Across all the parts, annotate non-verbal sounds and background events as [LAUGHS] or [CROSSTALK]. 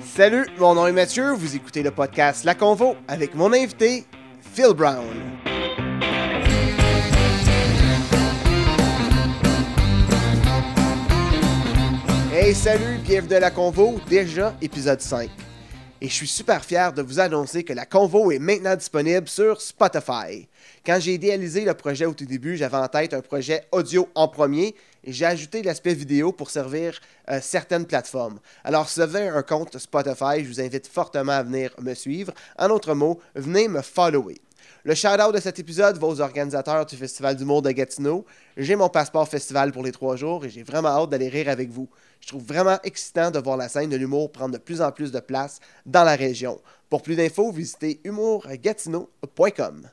Salut, mon nom est Mathieu, vous écoutez le podcast La Convo avec mon invité, Phil Brown. Hey, salut, bienvenue à La Convo, déjà épisode 5. Et je suis super fier de vous annoncer que La Convo est maintenant disponible sur Spotify. Quand j'ai idéalisé le projet au tout début, j'avais en tête un projet audio en premier j'ai ajouté l'aspect vidéo pour servir euh, certaines plateformes. Alors, si un compte Spotify, je vous invite fortement à venir me suivre. En d'autres mots, venez me follower. Le shout-out de cet épisode va aux organisateurs du Festival d'humour de Gatineau. J'ai mon passeport festival pour les trois jours et j'ai vraiment hâte d'aller rire avec vous. Je trouve vraiment excitant de voir la scène de l'humour prendre de plus en plus de place dans la région. Pour plus d'infos, visitez humourgatineau.com.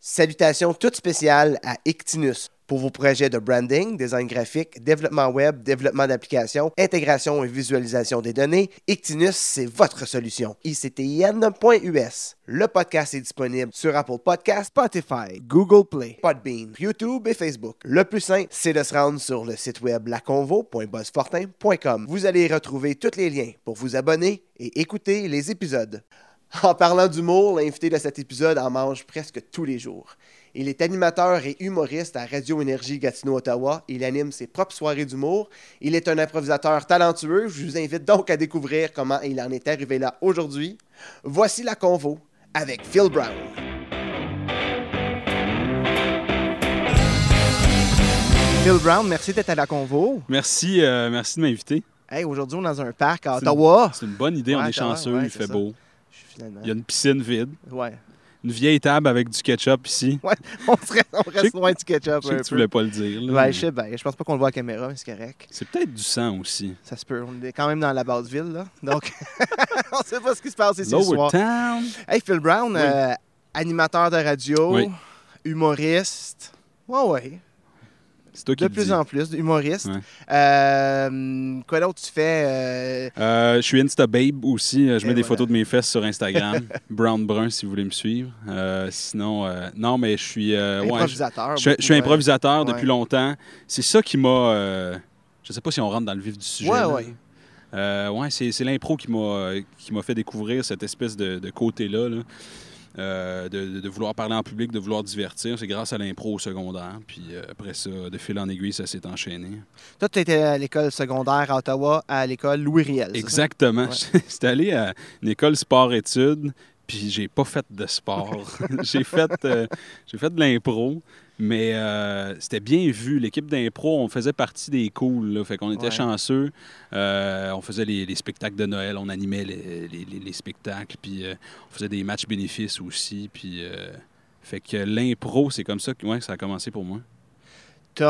Salutations toutes spéciales à Ictinus pour vos projets de branding, design graphique, développement web, développement d'applications, intégration et visualisation des données. Ictinus, c'est votre solution. ICTIN.us. Le podcast est disponible sur Apple Podcasts, Spotify, Google Play, Podbean, YouTube et Facebook. Le plus simple, c'est de se rendre sur le site web laconvo.buzzfortin.com. Vous allez y retrouver tous les liens pour vous abonner et écouter les épisodes. [LAUGHS] En parlant d'humour, l'invité de cet épisode en mange presque tous les jours. Il est animateur et humoriste à Radio Énergie Gatineau-Ottawa. Il anime ses propres soirées d'humour. Il est un improvisateur talentueux. Je vous invite donc à découvrir comment il en est arrivé là aujourd'hui. Voici la convo avec Phil Brown. Phil Brown, merci d'être à la convo. Merci, euh, merci de m'inviter. Hey, aujourd'hui, on est dans un parc à Ottawa. C'est une bonne idée, on est chanceux, ouais, il c'est fait ça. beau. Finalement- Il y a une piscine vide, Ouais. une vieille table avec du ketchup ici. [LAUGHS] Ouais, on reste, on reste loin du ketchup Je sais que tu voulais pas le dire. là, Ouais, mais je sais bien. Je pense pas qu'on le voit à la caméra, mais c'est correct. C'est peut-être du sang aussi. Ça se peut. On est quand même dans la basse ville, là. Donc, [LAUGHS] on sait pas ce qui se passe ici ce Lower soir. Town. Hey, Phil Brown, Oui. euh, animateur de radio, Oui. humoriste. Ouais, ouais. C'est toi qui De plus dis. en plus, humoriste. Ouais. Euh, quoi d'autre tu fais? euh, Euh, je suis Insta Babe aussi. Je Et mets des voilà. photos de mes fesses sur Instagram. [LAUGHS] Brown Brun si vous voulez me suivre. Sinon, non, mais je suis. ouais, je- improvisateur. je, suis- je suis improvisateur depuis longtemps. C'est ça qui m'a. je sais pas si on rentre dans le vif du sujet. Ouais, ouais. Euh, ouais, c'est l'impro qui m'a qui m'a fait découvrir cette espèce de, de côté-là. là. Euh, de, de vouloir parler en public, de vouloir divertir. C'est grâce à l'impro au secondaire. Puis euh, après ça, de fil en aiguille, ça s'est enchaîné. Toi, tu étais à l'école secondaire à Ottawa, à l'école Louis Riel. c'est ça? Exactement. Ouais. [LAUGHS] J'étais allé à une école sport-études, puis j'ai pas fait de sport. [LAUGHS] j'ai fait, euh, j'ai fait de l'impro, mais euh, c'était bien vu. L'équipe d'impro, on faisait partie des cools. Là, fait qu'on était Ouais. chanceux. Euh, on faisait les, les spectacles de Noël, on animait les, les- les- les spectacles, puis euh, on faisait des matchs bénéfices aussi. Puis, fait que l'impro, c'est comme ça que ouais, ça a commencé pour moi. Tu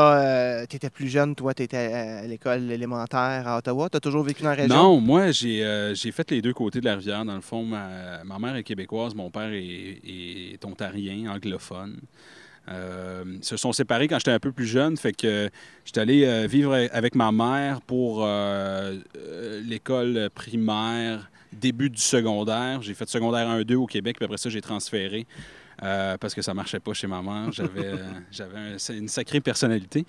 étais plus jeune, toi, tu étais à l'école élémentaire à Ottawa. Tu as toujours vécu dans la région? Non, moi, j'ai euh, fait les deux côtés de la rivière. Dans le fond, ma, ma mère est québécoise, mon père est, est ontarien, anglophone. Euh, ils se sont séparés quand j'étais un peu plus jeune, fait que j'étais allé euh, vivre avec ma mère pour euh, l'école primaire, début du secondaire. J'ai fait secondaire 1-2 au Québec, puis après ça, j'ai transféré. euh, parce que ça marchait pas chez ma mère. J'avais, [LAUGHS] euh, j'avais un- une sacrée personnalité.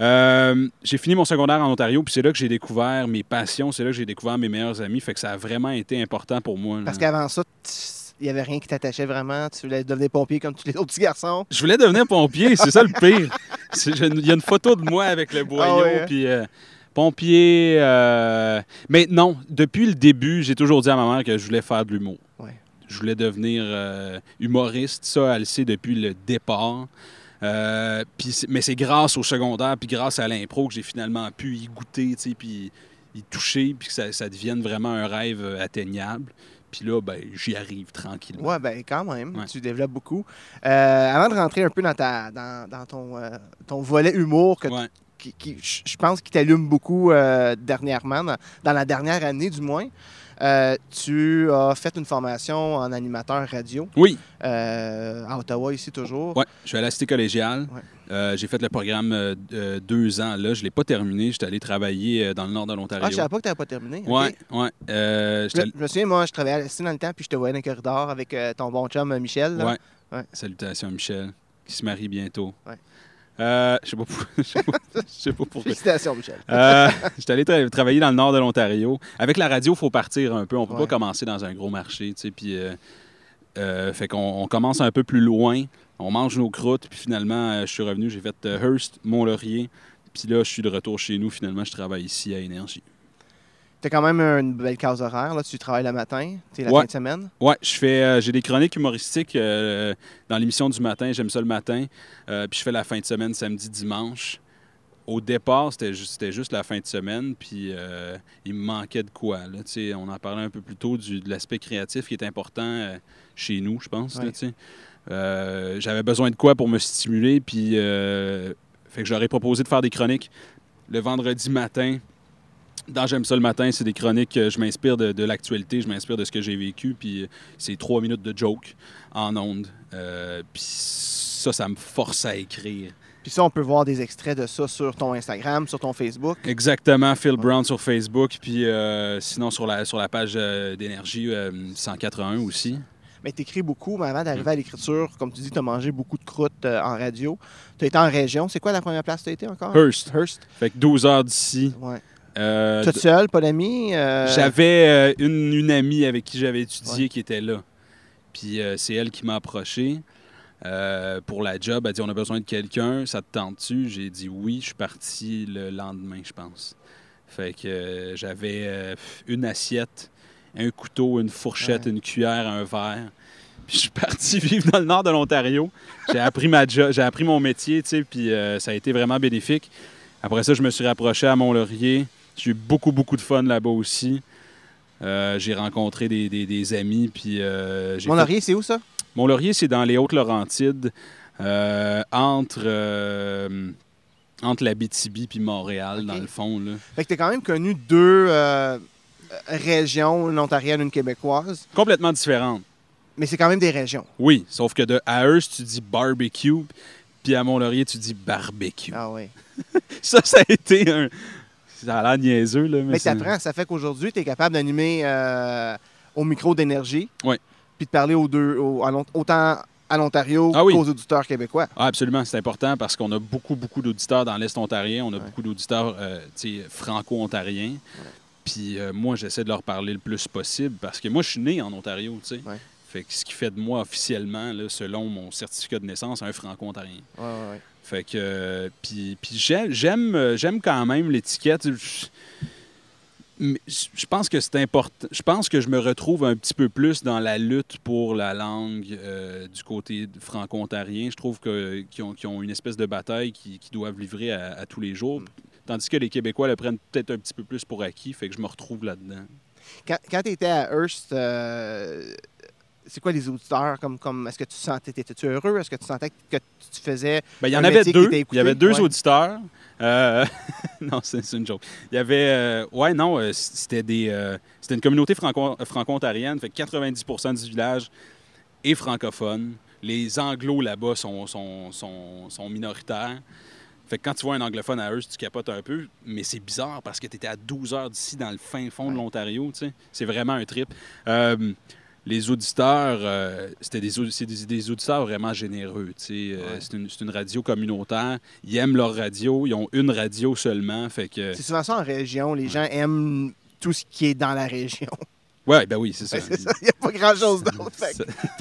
Euh, j'ai fini mon secondaire en Ontario, puis c'est là que j'ai découvert mes passions, c'est là que j'ai découvert mes meilleurs amis. Fait que ça a vraiment été important pour moi. là. Parce qu'avant ça, il n'y avait rien qui t'attachait vraiment. Tu voulais devenir pompier comme tous les autres petits garçons. Je voulais devenir pompier, c'est ça le pire. Il y a une photo de moi avec le boyau, Ah ouais, hein? puis euh, pompier. euh, Mais non, depuis le début, j'ai toujours dit à ma mère que je voulais faire de l'humour. Ouais. Je voulais devenir euh, humoriste. Ça, elle le sait depuis le départ. Mais c'est grâce au secondaire, puis grâce à l'impro que j'ai finalement pu y goûter, puis y toucher, puis que ça, ça devienne vraiment un rêve atteignable. Puis là, ben, j'y arrive tranquillement. Ouais, ben quand même, Ouais. tu développes beaucoup. Euh, avant de rentrer un peu dans, ta, dans, dans ton, euh, ton volet humour, que Ouais. qui, qui- je pense, qui t'allume beaucoup euh, dernièrement, dans, dans la dernière année du moins, tu as fait une formation en animateur radio Oui, à Ottawa, ici toujours. Ouais, je suis à la cité collégiale. Ouais. Euh, j'ai fait le programme euh, euh, deux ans. Là, je ne l'ai pas terminé. J'étais allé travailler euh, dans le nord de l'Ontario. Ah, je savais pas que tu n'avais pas terminé. ok. Ouais, ouais. Je, me- je me souviens, moi, je travaillais Cité dans le temps, puis je te voyais dans le corridor avec ton bon chum Michel. là. Ouais. Ouais. Salutations Michel, qui se marie bientôt. Ouais. Euh, je sais pas pour- [LAUGHS] je sais pas, je sais pas pourquoi. Félicitations, Michel. Euh, J'étais allé tra- travailler dans le nord de l'Ontario. Avec la radio, il faut partir un peu. On peut Ouais. pas commencer dans un gros marché, tu sais. Puis, euh, fait qu'on on commence un peu plus loin. On mange nos croûtes. Puis finalement, euh, je suis revenu. J'ai fait euh, Hearst, Mont-Laurier. Puis là, je suis de retour chez nous. Finalement, je travaille ici à Énergie. Tu as quand même une belle case horaire. Là. Tu travailles le matin, tu es la Ouais. fin de semaine. Fais, euh, j'ai des chroniques humoristiques euh, dans l'émission du matin. J'aime ça le matin. Euh, puis je fais la fin de semaine samedi, dimanche. Au départ, c'était juste, la fin de semaine, puis euh, il me manquait de quoi. Là, on en parlait un peu plus tôt du, de l'aspect créatif qui est important euh, chez nous, je pense. Ouais. Euh, j'avais besoin de quoi pour me stimuler, puis fait que j'aurais proposé de faire des chroniques le vendredi matin. Dans J'aime ça le matin, c'est des chroniques, je m'inspire de, de l'actualité, je m'inspire de ce que j'ai vécu, puis c'est trois minutes de joke en ondes. Puis ça, ça me force à écrire. Puis ça, on peut voir des extraits de ça sur ton Instagram, sur ton Facebook. Exactement, Phil Brown sur Facebook, puis euh, sinon sur la, sur la page euh, d'énergie euh, 181 aussi. Mais tu écris beaucoup, mais avant d'arriver Mm. à l'écriture, comme tu dis, tu as mangé beaucoup de croûtes euh, en radio. Tu as été en région. C'est quoi la première place que tu as été encore? Hearst. Hearst. Fait que 12 heures d'ici. Ouais. Euh, Toute seule, pas d'amis? euh, J'avais euh, une, une amie avec qui j'avais étudié Ouais. qui était là. Puis euh, c'est elle qui m'a approché euh, pour la job. Elle a dit On a besoin de quelqu'un, ça te tente-tu? J'ai dit oui. Je suis parti le lendemain, je pense. Fait que euh, j'avais euh, une assiette, un couteau, une fourchette, Ouais. une cuillère, un verre. Puis je suis parti [LAUGHS] vivre dans le nord de l'Ontario. J'ai appris ma job, j'ai appris mon métier, tu sais, puis ça a été vraiment bénéfique. Après ça, je me suis rapproché à Mont-Laurier. J'ai eu beaucoup, beaucoup de fun là-bas aussi. Euh, j'ai rencontré des, des- des amis, puis euh, j'ai Mon fait- laurier, c'est où ça? Mont-Laurier, c'est dans les Hautes-Laurentides, euh, entre, euh, entre la BTB puis Montréal, dans le fond. Là. Fait que tu as quand même connu deux euh, régions, une ontarienne, une québécoise. Complètement différente. Mais c'est quand même des régions. Oui, sauf que de à Hearst, tu dis barbecue, puis à Mont-Laurier, tu dis barbecue. Ah oui. [LAUGHS] Ça, ça a été un... Ça a l'air niaiseux, là, mais, Mais c'est- tu apprends, ça fait qu'aujourd'hui, tu es capable d'animer au micro d'énergie. Ouais. Puis de parler aux deux, aux- autant à l'Ontario Ah oui. qu'aux auditeurs québécois. Ah, absolument, c'est important parce qu'on a beaucoup, beaucoup d'auditeurs dans l'Est ontarien. On a Ouais. beaucoup d'auditeurs euh, franco-ontariens. Puis euh, moi, j'essaie de leur parler le plus possible parce que moi, je suis né en Ontario, tu sais. Ouais. Fait que ce qui fait de moi officiellement, là, selon mon certificat de naissance, un franco-ontarien. Fait que. euh, puis puis j'aime, j'aime, j'aime quand même l'étiquette. Je- pense que c'est important. Je pense que je me retrouve un petit peu plus dans la lutte pour la langue euh, du côté franco-ontarien. Je trouve qu'ils, ont, une espèce de bataille qu'ils, doivent livrer à, à tous les jours. Mm. Tandis que les Québécois le prennent peut-être un petit peu plus pour acquis. Fait que je me retrouve là-dedans. Quand, quand tu étais à Hearst, euh, c'est quoi les auditeurs? Comme, comme, Est-ce que tu sentais, étais-tu heureux? Est-ce que tu sentais que tu faisais. Ben, il y en avait deux. Il y avait deux ouais. auditeurs. Euh, [LAUGHS] non, c'est une joke. Il y avait. euh, ouais, non, euh, c'était des. euh, c'était une communauté franco- franco-ontarienne. Fait que 90% du village est francophone. Les anglos là-bas sont, sont, sont, sont minoritaires. Fait que quand tu vois un anglophone à Hearst, tu capotes un peu. Mais c'est bizarre parce que tu étais à 12 heures d'ici, dans le fin fond de l'Ontario. C'est vraiment un trip. Les auditeurs, euh, c'était des, des, des auditeurs vraiment généreux. Euh. C'est une, radio communautaire. Ils aiment leur radio. Ils ont une radio seulement. Fait que. C'est souvent ça en région. Les gens aiment tout ce qui est dans la région. Ouais, ben oui, c'est ça. Ouais, [LAUGHS] c'est ça. Il n'y a pas grand-chose d'autre. Ça-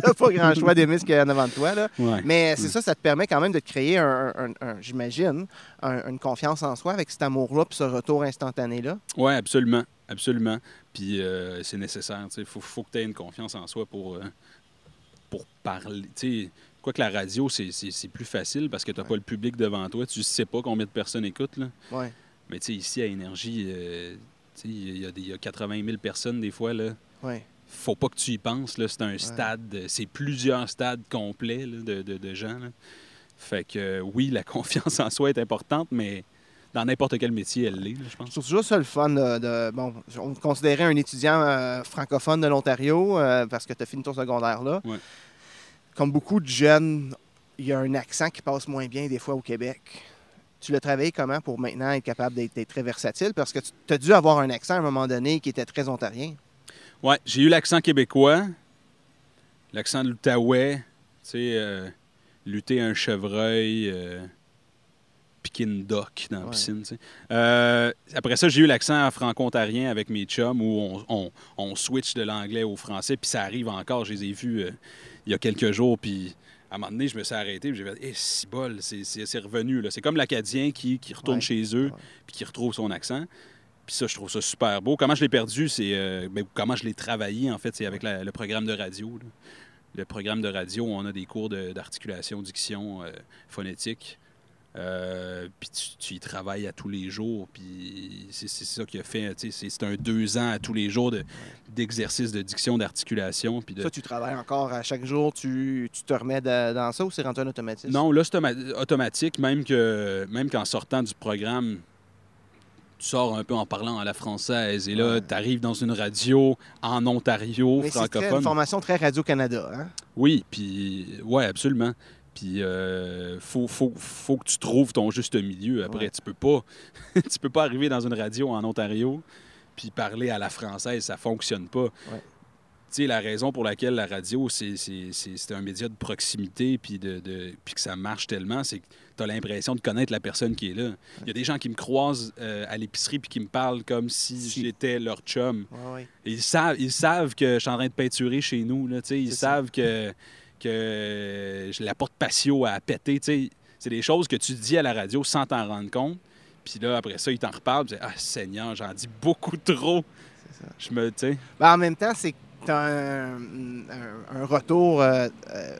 t'as pas grand choix d'aimer ce qu'il y a en avant de toi. Là. ouais. Mais c'est Mm. ça, ça te permet quand même de te créer, un, un- un- j'imagine, un- une confiance en soi avec cet amour-là puis ce retour instantané-là. Oui, absolument. Absolument. Puis euh, c'est nécessaire. Il faut, faut que tu aies une confiance en soi pour, euh, pour parler. Tu sais, quoi que la radio, c'est- plus facile parce que tu n'as Ouais. pas le public devant toi. Tu sais pas combien de personnes écoutent. Là. Mais tu sais, ici, à Énergie, euh, tu il y, a des- il y a 80 000 personnes des fois. Là. Ouais. faut pas que tu y penses. là. C'est un stade, c'est plusieurs stades complets là, de, de- de gens. là. Fait que euh, oui, la [LAUGHS] confiance en soi est importante, mais dans n'importe quel métier, elle l'est, je Je pense. trouve toujours ça le fun de, de- bon, on considérait un étudiant euh, francophone de l'Ontario euh, parce que tu as fini ton secondaire là. Ouais. Comme beaucoup de jeunes, il y a un accent qui passe moins bien des fois au Québec. Tu l'as travaillé comment pour maintenant être capable d'être très versatile? Parce que tu as dû avoir un accent à un moment donné qui était très ontarien. Ouais, j'ai eu l'accent québécois, l'accent de l'Outaouais, tu sais, euh, lutter un chevreuil, euh, piquer une doc dans la Ouais. piscine. tu sais. Euh, après ça, j'ai eu l'accent franco-ontarien avec mes chums où on, on- on switch de l'anglais au français, puis ça arrive encore. Je les ai vus euh, il y a quelques jours, puis à un moment donné, je me suis arrêté, puis j'ai fait Eh, si bol, c'est revenu. C'est comme l'Acadien qui, qui retourne Ouais. chez eux, puis qui retrouve son accent. Puis ça, je trouve ça super beau. Comment je l'ai perdu, c'est. euh, ben, comment je l'ai travaillé, en fait, c'est avec la- le programme de radio. là. Le programme de radio, on a des cours de- d'articulation, diction, euh, phonétique. Euh, puis tu, tu y travailles à tous les jours. Puis c'est ça qui a fait. tu sais, C'est un deux ans à tous les jours de- d'exercice de, diction, d'articulation. Puis de... Ça, tu travailles encore à chaque jour, tu, tu te remets de- dans ça ou c'est rendu un automatisme? Non, là, c'est automa- automatique, même que même qu'en sortant du programme, tu sors un peu en parlant à la française. Et là, Ouais. tu arrives dans une radio en Ontario, Mais c'est une francophone. formation très Radio-Canada. Hein? Oui, puis ouais, absolument. Puis euh, faut, faut, faut que tu trouves ton juste milieu. Après, Ouais. tu peux pas [LAUGHS] tu peux pas arriver dans une radio en Ontario puis parler à la française, ça fonctionne pas. Tu sais, la raison pour laquelle la radio, c'est un média de proximité puis, de, de- puis que ça marche tellement, c'est que tu as l'impression de connaître la personne qui est là. Il y a des gens qui me croisent euh, à l'épicerie puis qui me parlent comme si, Si. j'étais leur chum. Et Ils savent, ils savent que je suis en train de peinturer chez nous. Là, ils ça. savent que, [LAUGHS] que la porte patio a pété. C'est des choses que tu dis à la radio sans t'en rendre compte. Puis là, après ça, ils t'en reparlent. tu dis, Ah, Seigneur, j'en dis beaucoup trop. C'est ça. Je me. Ben, en même temps, c'est un, un- un retour euh, euh,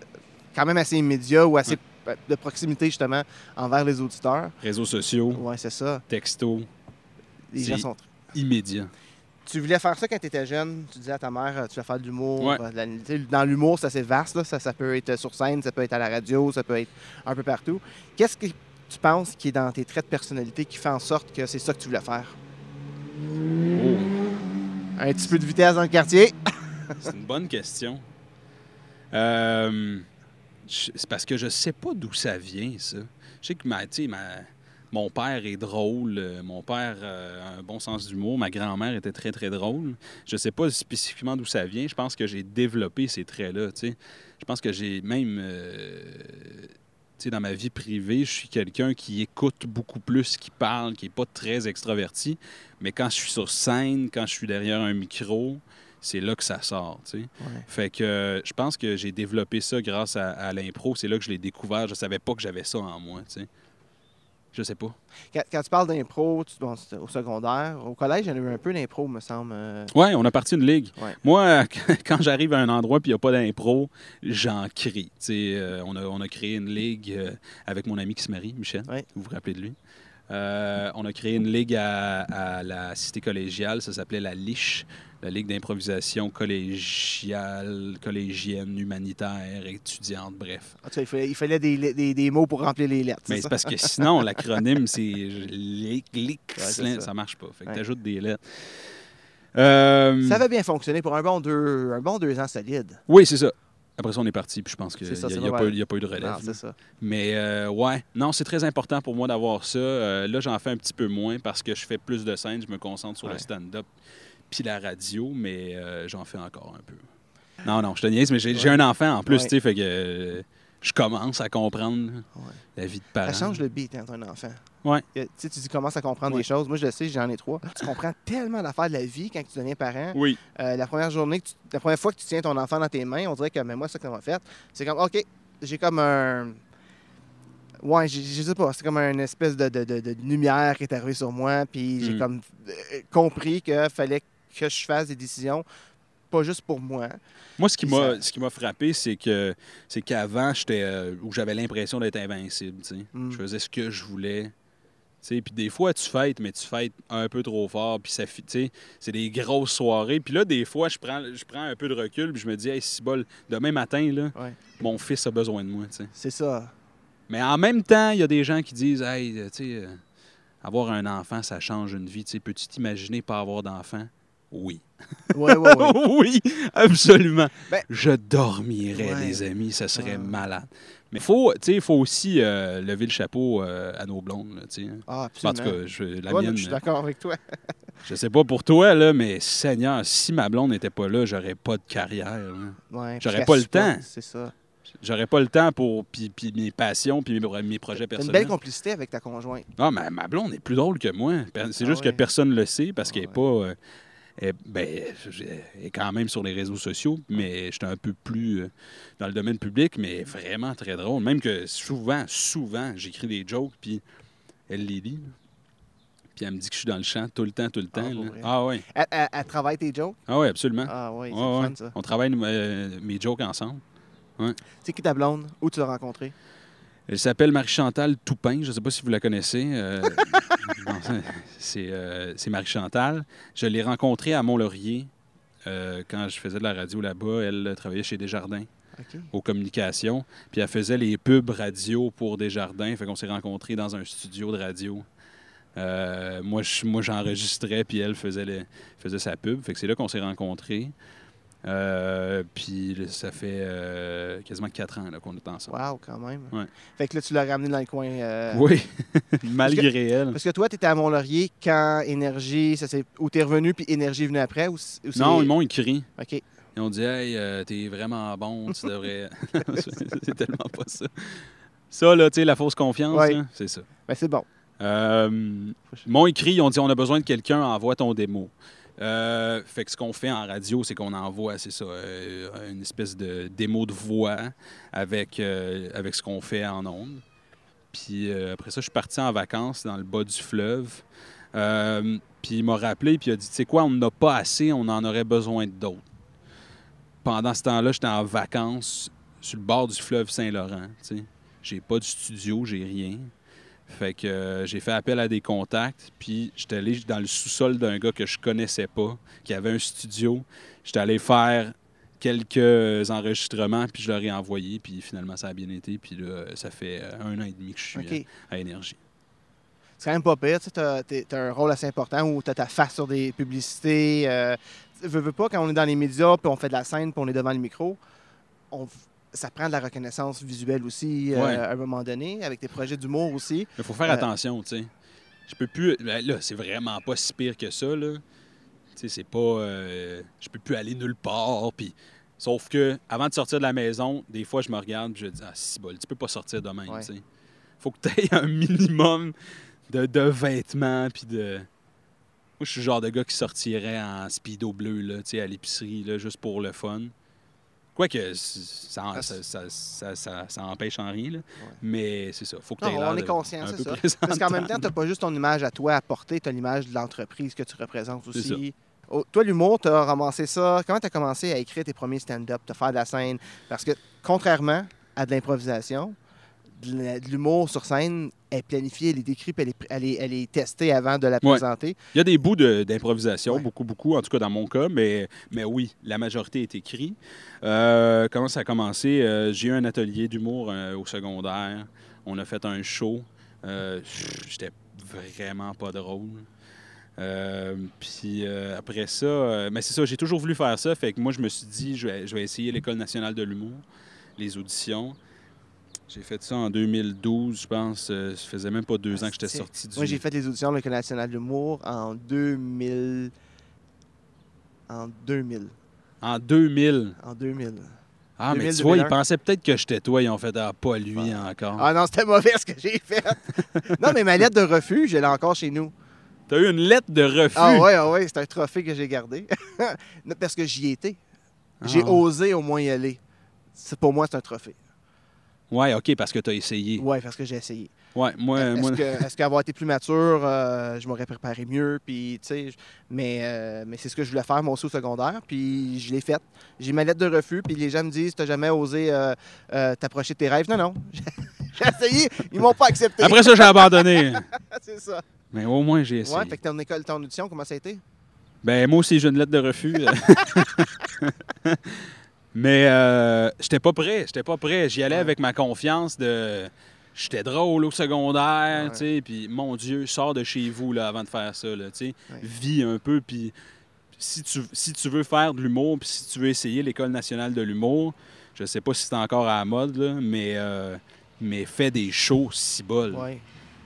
quand même assez immédiat ou assez de proximité, justement, envers les auditeurs. Réseaux sociaux, Oui, c'est ça. texto, Les C'est- gens sont. immédiat. Tu voulais faire ça quand tu étais jeune. Tu disais à ta mère, euh, tu vas faire de l'humour. Ouais. euh, Dans l'humour, c'est assez vaste. là. Ça, ça peut être sur scène, ça peut être à la radio, ça peut être un peu partout. Qu'est-ce que tu penses qui est dans tes traits de personnalité qui fait en sorte que c'est ça que tu voulais faire? Oh, Un petit peu de vitesse dans le quartier. [LAUGHS] c'est une bonne question. Euh, c'est parce que je sais pas d'où ça vient, ça. Je sais que ma, ma- mon père est drôle, euh, mon père euh, a un bon sens d'humour, ma grand-mère était très, très drôle. Je sais pas spécifiquement d'où ça vient. Je pense que j'ai développé ces traits-là, tu sais. Je pense que j'ai même... euh, tu sais, dans ma vie privée, je suis quelqu'un qui écoute beaucoup plus, qui parle, qui n'est pas très extraverti. Mais quand je suis sur scène, quand je suis derrière un micro, c'est là que ça sort, tu sais. Fait que euh, je pense que j'ai développé ça grâce à, à l'impro. C'est là que je l'ai découvert. Je savais pas que j'avais ça en moi, tu sais. Je sais pas. Quand, quand tu parles d'impro, bon, au secondaire, au collège, il y en a eu un peu d'impro, me semble. euh, Ouais, on a parti une ligue. Ouais. Moi, [LAUGHS] quand j'arrive à un endroit et il n'y a pas d'impro, j'en crie. Euh, on, a, on a créé une ligue euh, avec mon ami qui se marie, Michel. Ouais. Vous vous rappelez de lui? Euh, on a créé une ligue à, à la cité collégiale, ça s'appelait la Liche, la Ligue d'improvisation collégiale, collégienne, humanitaire, étudiante, bref. en tout cas, il fallait, il fallait des, des- des mots pour remplir les lettres. Mais c'est parce que sinon, l'acronyme, c'est [LAUGHS] LIC, ça. ça marche pas. Fait que Ouais. t'ajoutes des lettres. Euh, Ça avait bien fonctionné pour un bon deux, un bon deux ans solide. Oui, c'est ça. Après ça, on est parti, puis je pense qu'il n'y a, y a pas eu- y a pas eu de relève. Non, ça. Mais euh, ouais, non, c'est très important pour moi d'avoir ça. Euh, là, j'en fais un petit peu moins parce que je fais plus de scènes, je me concentre sur le stand-up puis la radio, mais euh, j'en fais encore un peu. Non, non, je te niaise, mais j'ai Ouais. un enfant en plus, tu sais, fait que je commence à comprendre la vie de parent. Ça change le beat quand t'as un enfant. Ouais. Que, Tu sais, tu commences à comprendre Ouais. des choses. Moi, je le sais, j'en ai trois. Tu comprends tellement d'affaires de la vie quand tu deviens parent. Oui, Euh, la première journée, que tu- la première fois que tu tiens ton enfant dans tes mains, on dirait que, mais moi, ça que ça m'a fait, c'est comme, OK, j'ai comme un. Ouais, je sais pas, c'est comme une espèce de, de- de- de lumière qui est arrivée sur moi, puis j'ai Mm. comme euh, compris qu'il fallait que je fasse des décisions, pas juste pour moi. Moi, ce qui m'a ça- ce qui m'a frappé, c'est que c'est qu'avant, j'étais euh, où j'avais l'impression d'être invincible. tu sais. Mm. Je faisais ce que je voulais. Puis des fois, tu fêtes, mais tu fêtes un peu trop fort. Puis ça, c'est des grosses soirées. Puis là, des fois, je prends, je prends un peu de recul. Puis je me dis, hey, si bol, demain matin, là, Ouais. mon fils a besoin de moi. C'est ça. Mais en même temps, il y a des gens qui disent, hey, tu sais, euh, avoir un enfant, ça change une vie. Peux-tu t'imaginer pas avoir d'enfant? Oui. Ouais, ouais, ouais. [LAUGHS] oui, absolument. Ben- je dormirais, les amis, ça serait Ouais. malade. Mais faut, il faut aussi euh, lever le chapeau euh, à nos blondes, là, sais. Ah, En tout absolument. cas, je, la Ouais, mienne, je suis d'accord avec toi. [LAUGHS] je sais pas pour toi, là, mais Seigneur, si ma blonde n'était pas là, j'aurais pas de carrière. Ouais, J'aurais pas le temps. C'est ça. J'aurais pas le temps pour puis, puis mes passions puis mes, mes projets T'as une personnels. belle complicité avec ta conjointe. Ah, ma, ma blonde est plus drôle que moi. C'est Ah juste ouais. que personne le sait parce Ah qu'elle est ouais. pas. euh, elle, ben, je- elle est quand même sur les réseaux sociaux, mais j'étais un peu plus euh, dans le domaine public, mais vraiment très drôle. Même que souvent, souvent, j'écris des jokes, puis elle les lit. là. Puis elle me dit que je suis dans le champ tout le temps, tout le Ah, temps. Ah, ouais. Elle, elle- elle travaille tes jokes? Ah, ouais, absolument. Ah oui, c'est Ouais, ouais. fun, ça. On travaille euh, mes jokes ensemble. C'est qui ta blonde? Où tu l'as rencontrée? Elle s'appelle Marie-Chantal Toupin. Je ne sais pas si vous la connaissez. Euh, [LAUGHS] c'est euh, c'est Marie-Chantal. Je l'ai rencontrée à Mont-Laurier euh, quand je faisais de la radio là-bas. Elle travaillait chez Desjardins aux communications. Puis elle faisait les pubs radio pour Desjardins. Fait qu'on s'est rencontrés dans un studio de radio. Moi, je- moi, j'enregistrais, puis elle faisait, les- faisait sa pub. Fait que c'est là qu'on s'est rencontrés. Euh, puis ça fait euh, quasiment quatre ans qu'on est ensemble. Wow, quand même. Ouais. Fait que là, tu l'as ramené dans le coin. euh, Oui, [LAUGHS] [LAUGHS] malgré elle. Parce que toi, tu étais à Mont-Laurier quand Énergie, ça c'est où t'es revenu, puis Énergie est venu après? Ou, ou Non, ils m'ont écrit. OK. Ils ont dit Hey, t'es vraiment bon, tu [LAUGHS] devrais. c'est tellement pas ça. Ça, là, tu sais, la fausse confiance, Ouais. c'est ça. Ben, c'est bon. Ils m'ont écrit, ils ont dit On a besoin de quelqu'un, envoie ton démo. Euh, fait que ce qu'on fait en radio, c'est qu'on envoie, c'est ça, euh, une espèce de démo de voix avec, euh, avec ce qu'on fait en ondes. Puis après ça, je suis parti en vacances dans le bas du fleuve. Puis il m'a rappelé, puis il a dit Tu sais quoi, on n'en a pas assez, on en aurait besoin d'autres. Pendant ce temps-là, j'étais en vacances sur le bord du fleuve Saint-Laurent. J'ai pas de studio, j'ai rien. Fait que euh, j'ai fait appel à des contacts, puis j'étais allé dans le sous-sol d'un gars que je connaissais pas, qui avait un studio. J'étais allé faire quelques enregistrements, puis je leur ai envoyé, puis finalement ça a bien été. Puis là, ça fait euh, un an et demi que je suis euh, à Énergie. C'est quand même pas pire. Tu sais, t'as, t'es- t'as un rôle assez important où tu as ta face sur des publicités. Euh, veux, veux pas, quand on est dans les médias, puis on fait de la scène, puis on est devant le micro, on, ça prend de la reconnaissance visuelle aussi euh, à un moment donné, avec tes projets d'humour aussi. Il faut faire Euh, attention, tu sais. Je peux plus. ben là, c'est vraiment pas si pire que ça, là. Tu sais, c'est pas. euh, je peux plus aller nulle part, puis. Sauf que, avant de sortir de la maison, des fois, je me regarde, puis je dis, ah, si bol, tu peux pas sortir demain, Ouais. tu sais. Faut que tu aies [LAUGHS] un minimum de, de vêtements, puis de. Moi, je suis le genre de gars qui sortirait en speedo bleu, là, tu sais, à l'épicerie, là, juste pour le fun. Quoique, ça, ça, ça, empêche en rien, là. Ouais. Mais c'est ça. Faut que tu on est conscient, c'est ça. Parce qu'en même temps, tu n'as pas juste ton image à toi à porter, tu as l'image de l'entreprise que tu représentes aussi. Oh, toi, l'humour, tu as ramassé ça. Comment tu as commencé à écrire tes premiers stand-up, te faire de la scène? Parce que, contrairement à de l'improvisation, de l'humour sur scène est planifié, elle est décrite, elle est, elle est, elle est testée avant de la Ouais. présenter. Il y a des bouts d'improvisation, Ouais. beaucoup, beaucoup, en tout cas dans mon cas, mais, mais oui, la majorité est écrite. Euh, comment ça a commencé? Euh, J'ai eu un atelier d'humour euh, au secondaire. On a fait un show. J'étais vraiment pas drôle. Euh, puis euh, après ça, euh, mais c'est ça, j'ai toujours voulu faire ça. Fait que moi, je me suis dit, je vais, je vais essayer l'École nationale de l'humour, les auditions. J'ai fait ça en 2012, je pense. Euh, ça faisait même pas deux ans que j'étais sorti du... Moi, j'ai fait les auditions de l'École nationale de l'humour en 2000. En 2000. En 2000. En 2000. Ah, mais 2000, tu vois, ils 2001. pensaient peut-être que j'étais toi. Ils ont fait, ah, pas lui Ouais. encore. Ah non, c'était mauvais ce que j'ai fait. [LAUGHS] non, mais ma lettre de refus, je l'ai encore chez nous. T'as eu une lettre de refus. Ah ouais, ah ouais, c'est un trophée que j'ai gardé. [LAUGHS] Parce que j'y étais. J'ai Ah. osé au moins y aller. C'est- Pour moi, c'est un trophée. Ouais, OK, parce que t'as essayé. Ouais, parce que j'ai essayé. Ouais, moi... Est-ce moi... qu'avoir été plus mature, euh, je m'aurais préparé mieux, puis tu sais, mais, euh, mais c'est ce que je voulais faire moi aussi au secondaire, puis je l'ai fait. J'ai ma lettre de refus, puis les gens me disent, t'as jamais osé euh, t'approcher de tes rêves. Non, non, [LAUGHS] j'ai essayé, ils m'ont pas accepté. Après ça, j'ai abandonné. [LAUGHS] c'est ça. Mais au moins, j'ai essayé. Ouais, fait que ton école, ton audition, comment ça a été? Ben, moi aussi, j'ai une lettre de refus. [LAUGHS] Mais euh, j'étais pas prêt. J'étais pas prêt. J'y allais Ouais. avec ma confiance de... J'étais drôle au secondaire, tu sais, puis mon Dieu, sors de chez vous là, avant de faire ça, tu sais. Vis un peu, puis si tu, si tu veux faire de l'humour, puis si tu veux essayer l'École nationale de l'humour, je sais pas si c'est encore à la mode, là, mais, euh, mais fais des shows, si bol. Ouais.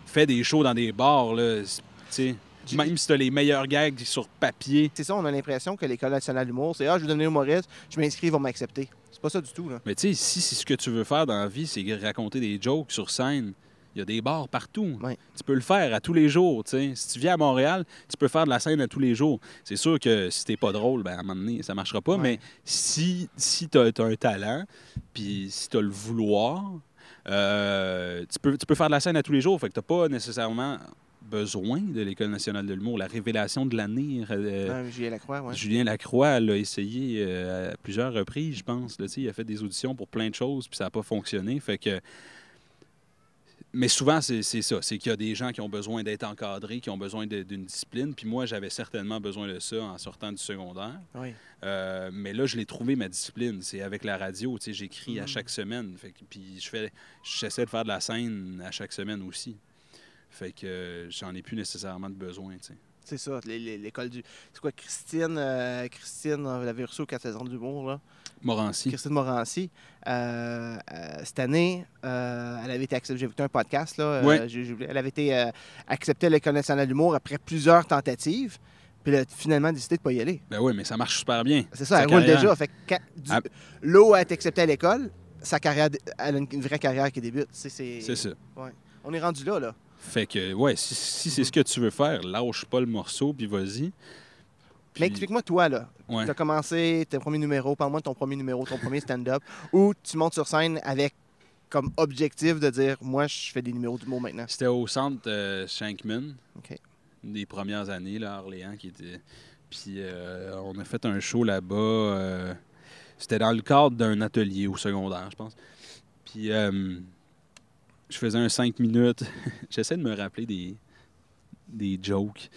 Fais des shows dans des bars, là, tu sais. Même si t'as les meilleurs gags sur papier, C'est ça, on a l'impression que l'École nationale d'humour, c'est Ah, je veux devenir humoriste, je m'inscris, ils vont m'accepter. C'est pas ça du tout. Là. Mais tu sais, si, si ce que tu veux faire dans la vie, c'est raconter des jokes sur scène, il y a des bars partout. Tu peux le faire à tous les jours. tu sais. Si tu viens à Montréal, tu peux faire de la scène à tous les jours. C'est sûr que si t'es pas drôle, ben, à un moment donné, ça marchera pas. Mais si, si tu as, un talent, puis si tu as le vouloir, euh, tu, peux, tu peux faire de la scène à tous les jours. Fait que tu pas nécessairement besoin de l'École nationale de l'humour. La révélation de l'année. euh, Ouais, Julien Lacroix, ouais. Julien Lacroix l'a essayé euh, à plusieurs reprises, je pense. Là, il a fait des auditions pour plein de choses, puis ça n'a pas fonctionné. Fait que... Mais souvent, c'est ça. C'est qu'il y a des gens qui ont besoin d'être encadrés, qui ont besoin d'une discipline. Puis moi, j'avais certainement besoin de ça en sortant du secondaire. Oui. Euh, mais là, je l'ai trouvé, ma discipline. C'est avec la radio. J'écris à Mhm. chaque semaine. Fait que- puis je fais, j'essaie de faire de la scène à chaque semaine aussi. Fait que euh, j'en ai plus nécessairement de besoin. tu sais. C'est ça, l'é- l'é- l'école du. C'est quoi, Christine, euh, Christine, on l'avait reçue aux 4 saisons d'humour, là? Morancy. Christine Morancy. euh, euh, cette année, euh, elle avait été acceptée. J'ai écouté un podcast, là. euh, Ouais. elle avait été euh, acceptée à l'École nationale d'humour après plusieurs tentatives. Puis elle a finalement décidé de ne pas y aller. Ben oui, mais ça marche super bien. C'est ça, elle roule carrière. déjà. Fait du- Ah. l'eau a été acceptée à l'école, sa carrière, elle a une, vraie carrière qui débute. C'est, ça. On est rendu là, là. Fait que, ouais, si, si c'est ce que tu veux faire, lâche pas le morceau, puis vas-y. Puis- Mais explique-moi, toi, là. Ouais. Tu as commencé tes premiers numéros, parle-moi de ton premier numéro, ton premier stand-up, [LAUGHS] où tu montes sur scène avec comme objectif de dire moi, je fais des numéros d'humour maintenant. C'était au centre euh, Shankman, OK. des premières années, là, à Orléans, qui était. Puis euh, on a fait un show là-bas. euh, C'était dans le cadre d'un atelier au secondaire, je pense. Puis euh, je faisais un 5 minutes. [LAUGHS] J'essaie de me rappeler des, des jokes.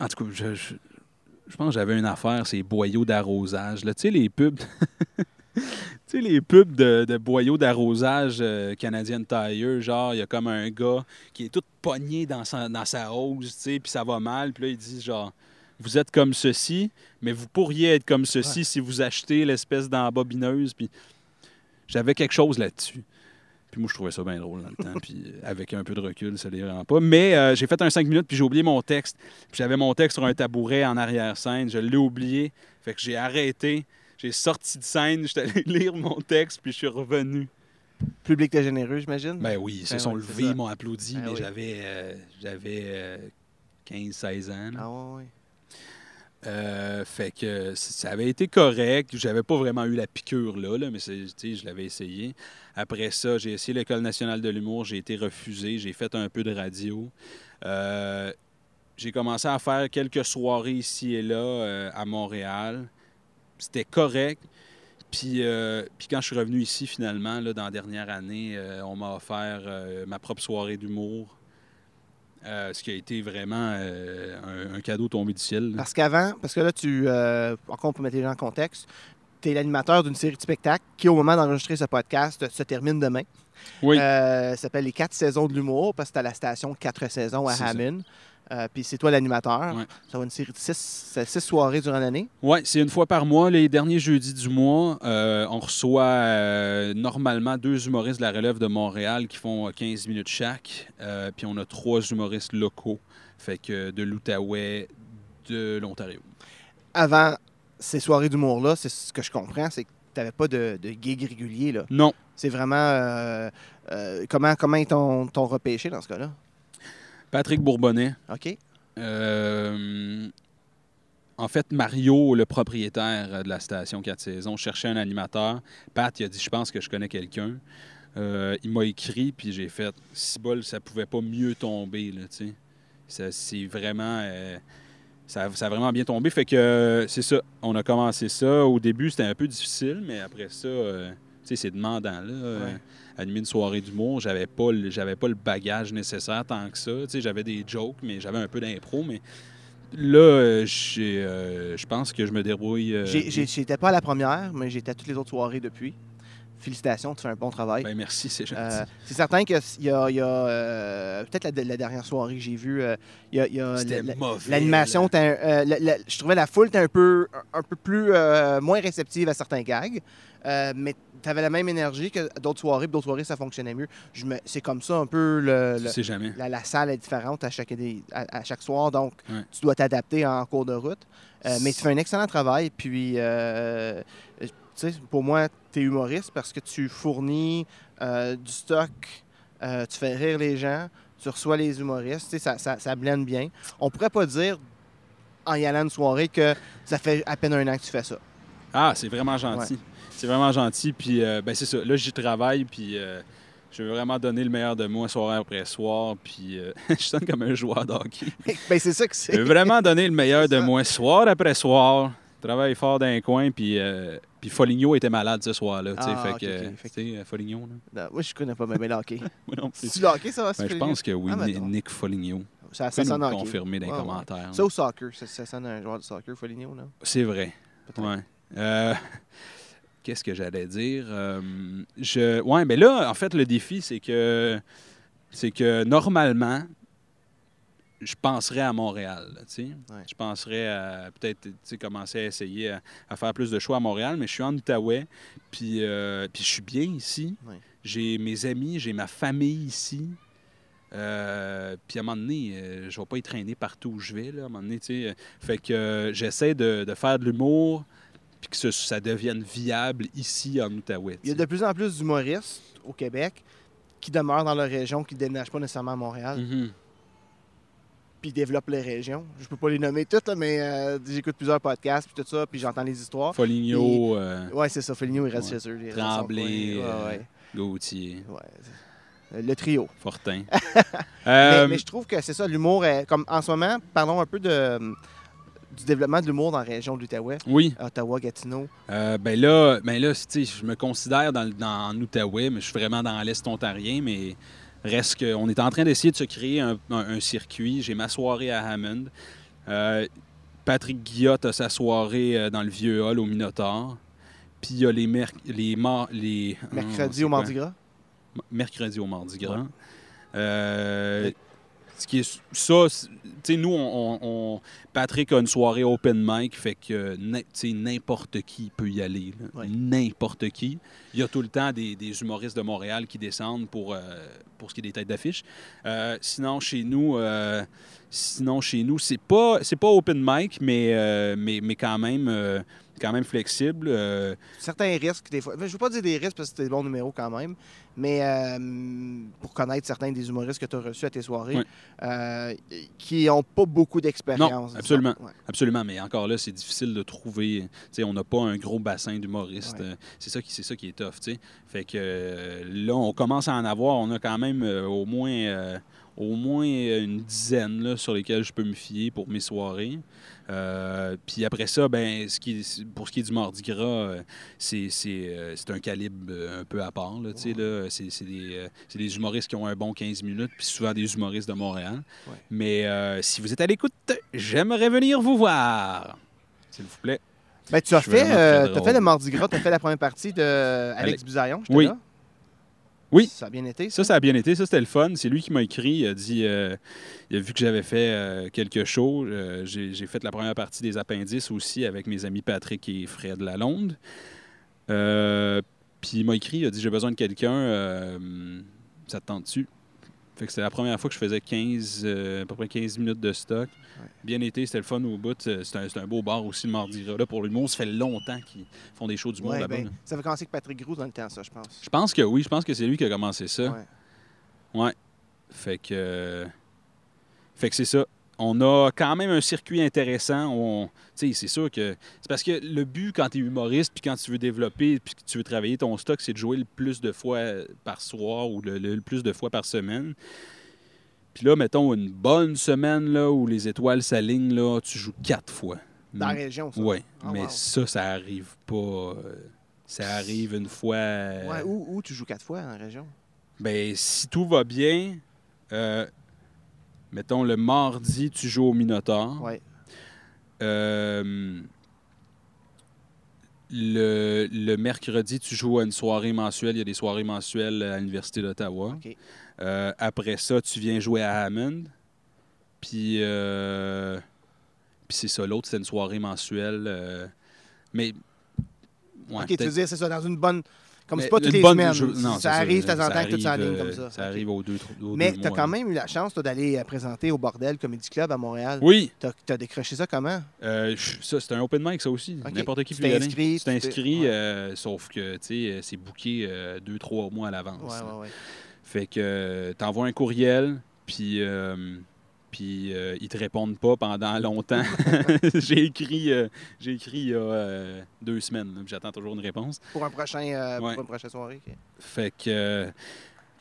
En tout cas, je, je, je pense que j'avais une affaire, c'est boyaux d'arrosage. là. Tu sais, les pubs. [LAUGHS] tu sais, les pubs de, de boyaux d'arrosage euh, Canadian Tire, genre, il y a comme un gars qui est tout pogné dans sa, dans sa hose, tu sais, puis ça va mal. Puis là, il dit, genre, vous êtes comme ceci, mais vous pourriez être comme ceci Ouais. si vous achetez l'espèce d'embobineuse. Puis j'avais quelque chose là-dessus. Puis moi, je trouvais ça bien drôle dans le temps. Puis euh, avec un peu de recul, ça les rend pas. Mais euh, j'ai fait un 5 minutes, puis j'ai oublié mon texte. Puis j'avais mon texte sur un tabouret en arrière-scène. Je l'ai oublié. Fait que j'ai arrêté. J'ai sorti de scène. J'étais allé [LAUGHS] lire mon texte, puis je suis revenu. Public était généreux, j'imagine? Ben oui, ils se sont levés, ils m'ont applaudi, Ben mais j'avais euh, j'avais euh, 15-16 ans. Ah ouais, ouais. Euh, fait que ça avait été correct. J'avais pas vraiment eu la piqûre là, mais je l'avais essayé. Après ça, j'ai essayé l'École nationale de l'humour. J'ai été refusé. J'ai fait un peu de radio. Euh, j'ai commencé à faire quelques soirées ici et là euh, à Montréal. C'était correct. Puis, puis quand je suis revenu ici, finalement, là, dans la dernière année, on m'a offert ma propre soirée d'humour. Euh, ce qui a été vraiment euh, un, un cadeau tombé du ciel. là. Parce qu'avant, parce que là, tu. Euh, encore pour mettre les gens en contexte, tu es l'animateur d'une série de spectacles qui, au moment d'enregistrer ce podcast, se termine demain. Oui. Euh, ça s'appelle Les quatre saisons de l'humour parce que c'est à la station Quatre saisons à. Hammond. Euh, Puis c'est toi l'animateur. Ouais. Ça va être une série de six, soirées durant l'année. Oui, c'est une fois par mois. Les derniers jeudis du mois, euh, on reçoit euh, normalement deux humoristes de la relève de Montréal qui font euh, 15 minutes chaque. Puis on a trois humoristes locaux, fait que de l'Outaouais, de l'Ontario. Avant ces soirées d'humour-là, c'est ce que je comprends, c'est que tu n'avais pas de, de gig régulier. là. Non, C'est vraiment. comment, comment t'ont t'ont repêché dans ce cas-là? Patrick Bourbonnais. OK? Euh, en fait, Mario, le propriétaire euh, de la station 4 saisons, cherchait un animateur. Pat, il a dit Je pense que je connais quelqu'un. Euh, il m'a écrit, puis j'ai fait Si bol, ça pouvait pas mieux tomber. Là, ça, c'est vraiment. euh, ça, ça a vraiment bien tombé. Fait que c'est ça. On a commencé ça. Au début, c'était un peu difficile, mais après ça, tu sais, c'est demandant. Là, Ouais. Animer une soirée d'humour, j'avais pas, le- j'avais pas le bagage nécessaire tant que ça. Tu sais, j'avais des jokes, mais j'avais un peu d'impro. Mais là, euh, j'ai, euh, je pense que je me débrouille. euh, J'ai- j'ai- J'étais pas à la première, mais j'étais à toutes les autres soirées depuis. Félicitations, tu fais un bon travail. ben, merci, c'est gentil. Euh, c'est certain qu'il y a, il y a, peut-être la, la dernière soirée que j'ai vue, il y a, il y a C'était la- la- mauvais. l'animation, la- je trouvais la foule était un peu, un, peu plus moins réceptive à certains gags, euh, mais tu avais la même énergie que d'autres soirées, puis d'autres soirées ça fonctionnait mieux. Je me- C'est comme ça un peu le, Tu le- sais jamais. la, la salle est différente à chaque, des- à, à chaque soir, donc Ouais. tu dois t'adapter en cours de route. Euh, mais tu fais un excellent travail, puis euh, pour moi, tu es humoriste parce que tu fournis du stock, tu fais rire les gens, tu reçois les humoristes, ça, ça, ça blende bien. On pourrait pas dire en y allant une soirée que ça fait à peine un an que tu fais ça. Ah, c'est vraiment gentil. C'est vraiment gentil. Puis, euh, ben, c'est ça. Là, j'y travaille. Puis, euh, je veux vraiment donner le meilleur de moi soir après soir. Puis, euh, [LAUGHS] je sonne comme un joueur de hockey. [LAUGHS] ben, c'est ça que Je c'est. veux vraiment donner le meilleur de moi soir après soir. Travaille fort dans un coin. Puis, euh, puis Foligno était malade ce soir-là. tu sais. Ah, fait ok, que, ok. euh, Fait tu Foligno, là. Non, moi, je connais pas même le hockey. [LAUGHS] Le hockey, ça va se Ben, je pense que oui, Ah. Nick Foligno. Ça, Tu ça sonne hockey. confirmer dans les Ouais, ouais. commentaires. Ça au soccer, ça, ça sonne un joueur de soccer, Foligno, non? C'est vrai. Ouais. Euh, [LAUGHS] Qu'est-ce que j'allais dire? Euh, je... Ouais, mais là, en fait, le défi, c'est que c'est que normalement, je penserais à Montréal. là. Ouais. Je penserais à peut-être commencer à essayer à, à faire plus de choix à Montréal, mais je suis en Outaouais, puis, euh, puis je suis bien ici. Ouais. J'ai mes amis, j'ai ma famille ici. Euh, puis à un moment donné, euh, je vais pas y traîner partout où je vais. Là, à un moment donné. Fait que j'essaie de, de faire de l'humour puis que ce- ça devienne viable ici en Outaouais. Il y a de plus en plus d'humoristes au Québec qui demeurent dans leur région, qui ne déménagent pas nécessairement à Montréal, Mhm. puis développent les régions. Je peux pas les nommer toutes, là, mais euh, j'écoute plusieurs podcasts, puis tout ça, puis j'entends les histoires. Foligno, euh, Ouais, c'est ça, Foligno, il reste Ouais. chez eux. Tremblay, euh, Ouais, Gauthier. Le trio. Fortin. [LAUGHS] Mais, Euh, mais je trouve que c'est ça, l'humour, comme en ce moment, parlons un peu de, du développement de l'humour dans la région de l'Outaouais, oui, Ottawa, Gatineau. Euh, ben là, ben là je me considère dans, dans, en Outaouais, mais je suis vraiment dans l'Est ontarien, mais reste qu'on est en train d'essayer de se créer un, un- un circuit. J'ai ma soirée à Hammond. Euh, Patrick Guillotte a sa soirée euh, dans le Vieux Hall au Minotaur. Puis il y a les, merc- les, mar- les Mercredi c'est au? Mardi Gras? Mercredi au Mardi Gras. Ouais. Euh, ce qui est ça, tu sais, nous, on, on- on- Patrick a une soirée open mic, fait que n'im- tu sais, n'importe qui peut y aller. Ouais. N'importe qui. Il y a tout le temps des, des humoristes de Montréal qui descendent pour, euh, pour ce qui est des têtes d'affiche. Euh, sinon, chez nous, euh, sinon, chez nous, c'est pas, c'est pas open mic, mais, euh, mais, mais quand même. Quand même flexible. Euh, certains risques, des fois. Je ne veux pas dire des risques parce que c'est des bons numéros quand même, mais euh, pour connaître certains des humoristes que tu as reçus à tes soirées, euh, qui n'ont pas beaucoup d'expérience. Non, absolument. Ouais. Absolument, mais encore là, c'est difficile de trouver. On n'a pas un gros bassin d'humoristes. Ouais. C'est ça qui, c'est ça qui est tough. Fait que là, on commence à en avoir. On a quand même au moins, au moins une dizaine là, sur lesquelles je peux me fier pour mes soirées. Euh, puis après ça, ben, ce qui, pour ce qui est du Mardi Gras, euh, c'est, c'est, euh, c'est un calibre un peu à part. Là, tu sais, là. C'est, c'est des, c'est des humoristes qui ont un bon 15 minutes, puis souvent des humoristes de Montréal. Ouais. Mais euh, si vous êtes à l'écoute, j'aimerais venir vous voir. S'il vous plaît. Ben, tu as fait, euh, drôle. fait le Mardi Gras, tu as fait la première partie de Alex Alex- Bizarion. j'étais Oui. là. Oui. Ça a bien été. Ça, ça? a bien été. Ça, c'était le fun. C'est lui qui m'a écrit. Il a dit euh, il a vu que j'avais fait euh, quelque chose. Euh, j'ai fait la première partie des appendices aussi avec mes amis Patrick et Fred Lalonde. Puis il m'a écrit il a dit J'ai besoin de quelqu'un. ça te tente-tu? Fait que c'était la première fois que je faisais 15, euh, à peu près 15 minutes de stock. Ouais. Bien été, c'était le fun au bout. C'est un, c'est un beau bar aussi, le Mardi. Là, pour l'humour, ça fait longtemps qu'ils font des shows du monde Ouais, là-bas. ben, là. ça avait commencé avec Patrick Groux dans le temps, ça, je pense. Je pense que oui, je pense que c'est lui qui a commencé ça. Ouais. Fait que. euh, Fait que c'est ça. On a quand même un circuit intéressant. On... C'est sûr que. C'est parce que le but quand tu es humoriste, puis quand tu veux développer, puis que tu veux travailler ton stock, c'est de jouer le plus de fois par soir ou le, le- le plus de fois par semaine. Puis là, mettons une bonne semaine là, où les étoiles s'alignent, là, tu joues quatre fois. Dans la région, ça. Oui, Ah, mais wow. ça, ça arrive pas. euh, Ça arrive une fois. euh, Ouais, où, où tu joues quatre fois dans la région? ben, si tout va bien, euh, mettons le mardi, tu joues au Minotaur. Ouais. Euh, le, le mercredi, tu joues à une soirée mensuelle. Il y a des soirées mensuelles à l'Université d'Ottawa. Euh, après ça, tu viens jouer à Hammond. Puis, euh, puis c'est ça. L'autre, c'est une soirée mensuelle. euh, mais. ouais, OK, tu veux dire, c'est ça, dans une bonne. Comme c'est pas toutes les semaines. non, c'est ça arrive de temps en ça temps que tu en ligne euh, comme ça. Ça arrive aux deux, aux Mais tu as quand même eu la chance d'aller euh, présenter au Bordel Comedy Club à Montréal. Oui, Tu as, décroché ça comment? euh, ça, c'est un open mic, ça aussi. N'importe qui peut y aller. t'es- inscrit, ouais. euh, sauf que, tu sais, c'est booké euh, deux, trois mois à l'avance. Ouais, ouais, ouais. Fait que t'envoies un courriel, puis euh, puis euh, ils te répondent pas pendant longtemps. [LAUGHS] j'ai écrit euh, j'ai écrit il y a euh, deux semaines, là, puis j'attends toujours une réponse. Pour, un prochain, euh, pour une prochaine soirée. Fait que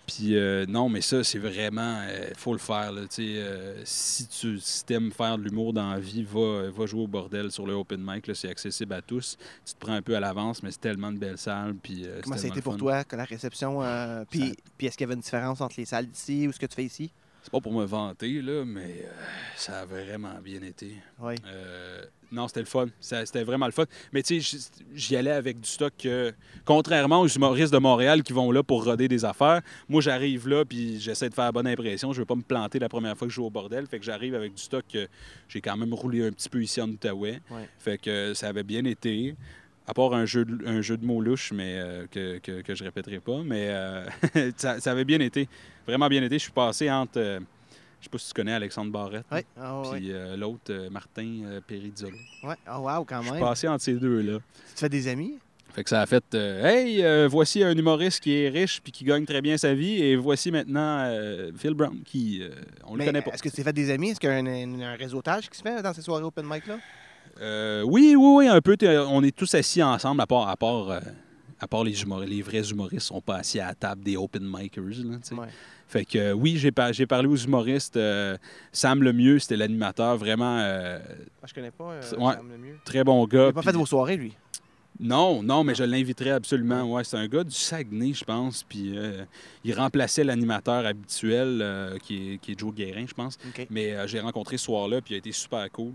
puis non, mais ça c'est vraiment faut le faire là, si tu si aimes faire de l'humour dans la vie, va, va jouer au bordel sur le open mic là, c'est accessible à tous. Tu te prends un peu à l'avance, mais c'est tellement de belles salles puis Comment ça a été pour fun. toi, que la réception? puis, Ça- puis est-ce qu'il y avait une différence entre les salles d'ici ou ce que tu fais ici? C'est pas pour me vanter là, mais euh, ça a vraiment bien été. Oui. Euh, non, c'était le fun. C'était vraiment le fun. Mais tu sais, j'y allais avec du stock que, contrairement aux humoristes de Montréal qui vont là pour roder des affaires, moi j'arrive là puis j'essaie de faire bonne impression. Je veux pas me planter la première fois que je joue au bordel. Fait que j'arrive avec du stock que j'ai quand même roulé un petit peu ici en Outaouais. Ouais. Fait que ça avait bien été. À part un jeu de, un jeu de mots louche, mais euh, que, que, que je répéterai pas. Mais euh, [LAUGHS] ça, ça avait bien été. Vraiment bien été. Je suis passé entre. euh, je sais pas si tu connais Alexandre Barrette. Oui. Ah, ouais. Puis euh, l'autre, Martin Perizzolo. ouais. Ah, wow, quand Je suis même. passé entre ces deux-là. Tu te fais des amis? Fait que ça a fait Hey, voici un humoriste qui est riche puis qui gagne très bien sa vie. Et voici maintenant Phil Brown qui. on le Mais connaît pas. Est-ce que tu t'es fait des amis? Est-ce qu'il y a un, un- un réseautage qui se fait dans ces soirées open mic là? Euh, oui, oui, oui, un peu. T'es- On est tous assis ensemble, à part, à part, euh, à part les humoristes. Les vrais humoristes sont pas assis à la table des open micers. Là. Ouais. Fait que euh, oui, j'ai par- j'ai parlé aux humoristes. euh, Sam Lemieux, c'était l'animateur, vraiment euh, Ah, je connais pas. euh, Ouais. Sam Lemieux. très bon Il gars. n'a pas fait vos soirées, lui? Non, non, mais je l'inviterais absolument. Ouais, c'est un gars du Saguenay, je pense. Puis euh, il remplaçait l'animateur habituel, euh, qui, est, qui est Joe Guérin, je pense. Mais euh, j'ai rencontré ce soir-là, puis il a été super cool.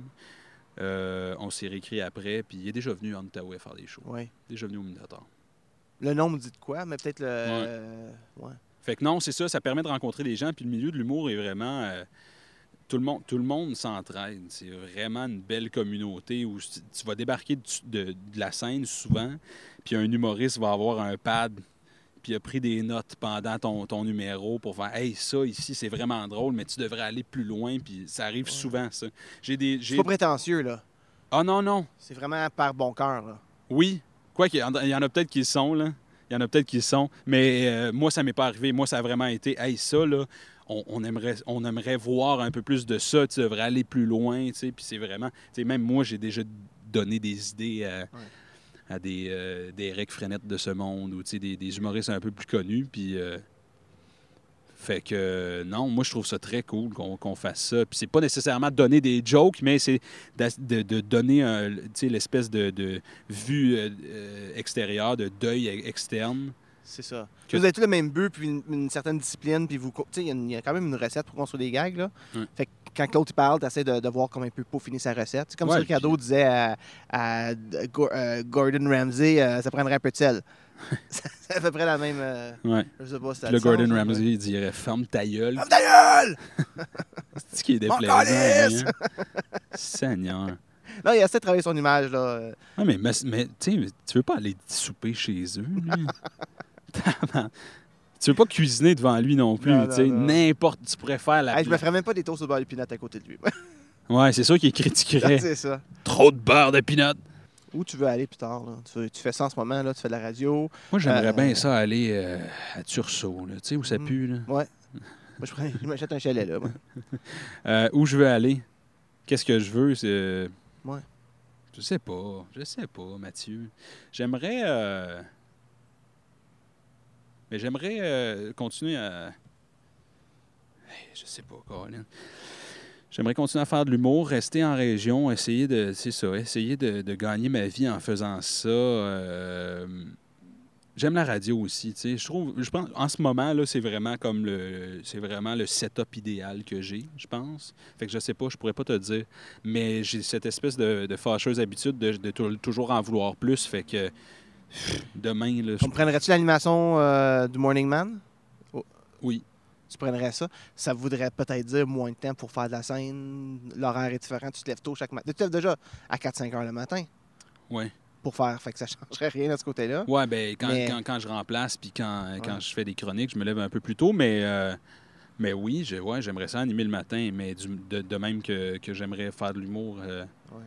Euh, on s'est réécrit après, puis il est déjà venu en Outaouais faire des shows. Ouais. Déjà venu au Minotaur. Le nom me dit de quoi, mais peut-être le. euh, ouais. Fait que non, c'est ça, ça permet de rencontrer des gens. Puis le milieu de l'humour est vraiment. euh, tout le monde, tout le monde s'entraide. C'est vraiment une belle communauté où tu tu vas débarquer de, de- de la scène souvent, puis un humoriste va avoir un pad, puis il a pris des notes pendant ton, ton numéro pour faire Hey, ça ici, c'est vraiment drôle, mais tu devrais aller plus loin, puis ça arrive souvent, ça. J'ai des. C'est pas prétentieux, là. Ah non, non. C'est vraiment par bon cœur, là. Oui. Quoi qu'il y en a- il y en a peut-être qui le sont, là. Il y en a peut-être qui le sont. Mais euh, moi, ça m'est pas arrivé. Moi, ça a vraiment été, hey, ça, là, on, on aimerait, on aimerait voir un peu plus de ça. Tu devrais aller plus loin, tu sais. Puis c'est vraiment, tu sais, même moi, j'ai déjà donné des idées à, à des, euh, des Eric Frenette de ce monde ou, des, des humoristes un peu plus connus. Puis. euh, fait que non, moi je trouve ça très cool qu'on fasse ça. Puis c'est pas nécessairement donner des jokes, mais c'est de, de donner l'espèce de, de vue euh, euh, extérieure, de deuil e- externe. C'est ça. Que- Vous avez tous le même but, puis une, une certaine discipline, puis vous. co- Tu sais, il y a y, quand même une recette pour construire des gags, là. Fait que quand l'autre parle, tu essaies de, de voir comment il peut peaufiner sa recette. C'est comme Ouais, ça que Ricardo disait à, euh, Gordon Ramsay euh, ça prendrait un peu de sel. [LAUGHS] c'est à peu près la même. euh, Ouais. je sais pas si le sens, Gordon là, Ramsay, il dirait Ferme ta gueule. Ferme ta gueule! [LAUGHS] C'est ce qui est déplaisant. calice! hein? [LAUGHS] Seigneur. Non, il a assez de travailler son image, là. euh. Ah, mais, mais, mais, tu veux pas aller souper chez eux, lui? Tu veux pas cuisiner devant lui non plus. N'importe, tu pourrais faire la. Hey, je me ferais même pas des toasts au beurre de pinot à côté de lui. [LAUGHS] Ouais, c'est sûr qu'il critiquerait. [LAUGHS] c'est ça. Trop de beurre de pinot. Où tu veux aller plus tard, là? Tu, fais ça en ce moment, là, tu fais de la radio. Moi, j'aimerais Euh, bien ça aller euh, à Tursault, là, tu sais, où ça Mm. pue. Là. Moi, je, prends- je m'achète un chalet, là. moi. [LAUGHS] Euh, où je veux aller? Qu'est-ce que je veux? C'est... Ouais. Je sais pas. Je sais pas, Mathieu. J'aimerais... Mais j'aimerais euh, continuer à... Je sais pas, Colin. J'aimerais continuer à faire de l'humour, rester en région, essayer de... C'est ça, essayer de, gagner ma vie en faisant ça. euh, J'aime la radio aussi, tu sais. Je trouve, je pense, en ce moment là, c'est vraiment comme le, c'est vraiment le setup idéal que j'ai, je pense. Fait que je sais pas, je pourrais pas te dire, mais j'ai cette espèce de, fâcheuse habitude de, de tou- toujours en vouloir plus. Fait que demain là, je- Comprendrais-tu l'animation euh, du Morning Man? oui, Tu prendrais ça? Ça voudrait peut-être dire moins de temps pour faire de la scène. L'horaire est différent. Tu te lèves tôt chaque matin. Tu te lèves déjà à 4-5 heures le matin. ouais. pour faire. Fait que ça changerait rien de ce côté-là. Ouais, ben quand, Mais- quand, quand je remplace puis quand, quand Ouais. je fais des chroniques, je me lève un peu plus tôt, mais, euh, mais oui, je, ouais, j'aimerais ça animer le matin, mais du- de, de même que, que j'aimerais faire de l'humour euh, Ouais.